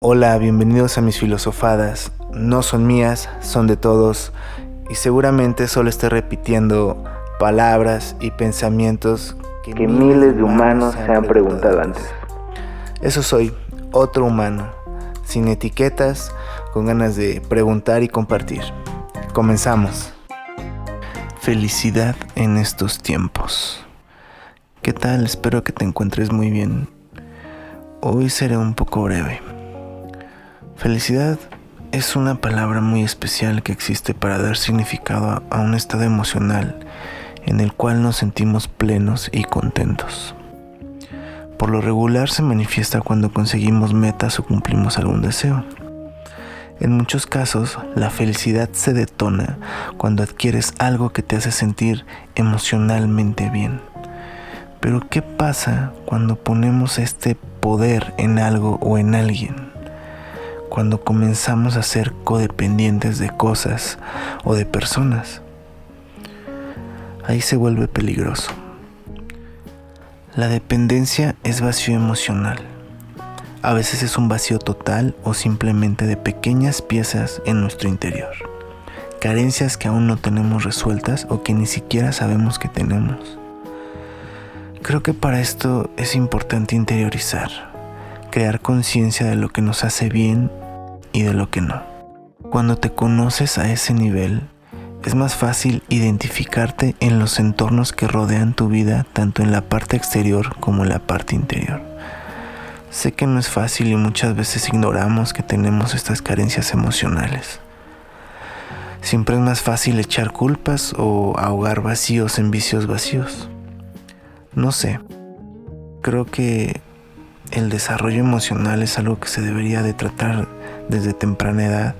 Hola, bienvenidos a mis filosofadas. No son mías, son de todos y seguramente solo estoy repitiendo palabras y pensamientos que, miles de humanos se han preguntado antes. Eso soy, otro humano, sin etiquetas, con ganas de preguntar y compartir. Comenzamos. Felicidad en estos tiempos. ¿Qué tal? Espero que te encuentres muy bien. Hoy seré un poco breve. Felicidad es una palabra muy especial que existe para dar significado a un estado emocional en el cual nos sentimos plenos y contentos. Por lo regular se manifiesta cuando conseguimos metas o cumplimos algún deseo. En muchos casos, la felicidad se detona cuando adquieres algo que te hace sentir emocionalmente bien. Pero ¿qué pasa cuando ponemos este poder en algo o en alguien? Cuando comenzamos a ser codependientes de cosas o de personas. Ahí se vuelve peligroso. La dependencia es vacío emocional. A veces es un vacío total o simplemente de pequeñas piezas en nuestro interior. Carencias que aún no tenemos resueltas o que ni siquiera sabemos que tenemos. Creo que para esto es importante interiorizar, crear conciencia de lo que nos hace bien y de lo que no. Cuando te conoces a ese nivel, es más fácil identificarte en los entornos que rodean tu vida, tanto en la parte exterior como en la parte interior. Sé que no es fácil y muchas veces ignoramos que tenemos estas carencias emocionales. Siempre es más fácil echar culpas o ahogar vacíos en vicios vacíos. No sé, creo que el desarrollo emocional es algo que se debería de tratar desde temprana edad.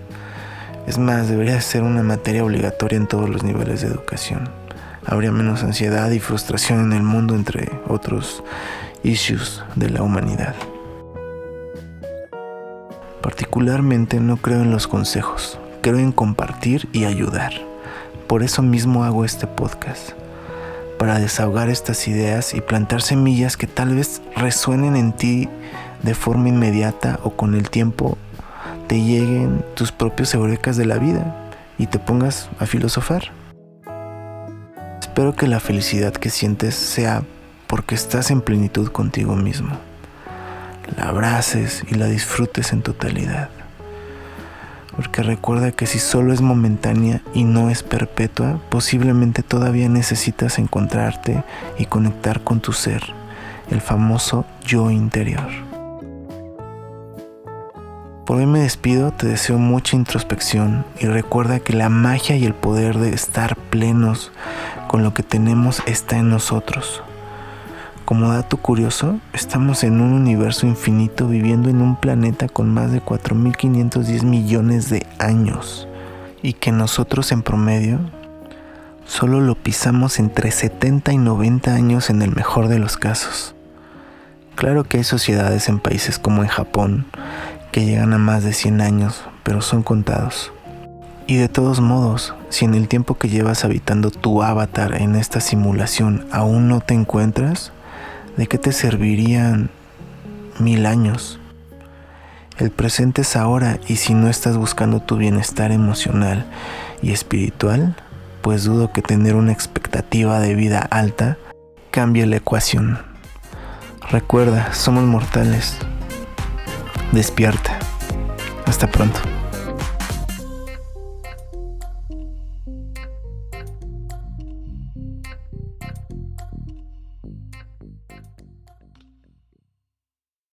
Es más, debería ser una materia obligatoria en todos los niveles de educación. Habría menos ansiedad y frustración en el mundo, entre otros issues de la humanidad. Particularmente no creo en los consejos, creo en compartir y ayudar. Por eso mismo hago este podcast, para desahogar estas ideas y plantar semillas que tal vez resuenen en ti de forma inmediata o con el tiempo te lleguen tus propios eurekas de la vida y te pongas a filosofar. Espero que la felicidad que sientes sea porque estás en plenitud contigo mismo. La abraces y la disfrutes en totalidad. Porque recuerda que si solo es momentánea y no es perpetua, posiblemente todavía necesitas encontrarte y conectar con tu ser, el famoso yo interior. Por hoy me despido, te deseo mucha introspección y recuerda que la magia y el poder de estar plenos con lo que tenemos está en nosotros. Como dato curioso, estamos en un universo infinito viviendo en un planeta con más de 4.510 millones de años y que nosotros en promedio solo lo pisamos entre 70 y 90 años en el mejor de los casos. Claro que hay sociedades en países como en Japón que llegan a más de 100 años, pero son contados. Y de todos modos, si en el tiempo que llevas habitando tu avatar en esta simulación aún no te encuentras, ¿de qué te servirían mil años? El presente es ahora y si no estás buscando tu bienestar emocional y espiritual, pues dudo que tener una expectativa de vida alta cambie la ecuación. Recuerda, somos mortales Despierta. Hasta pronto.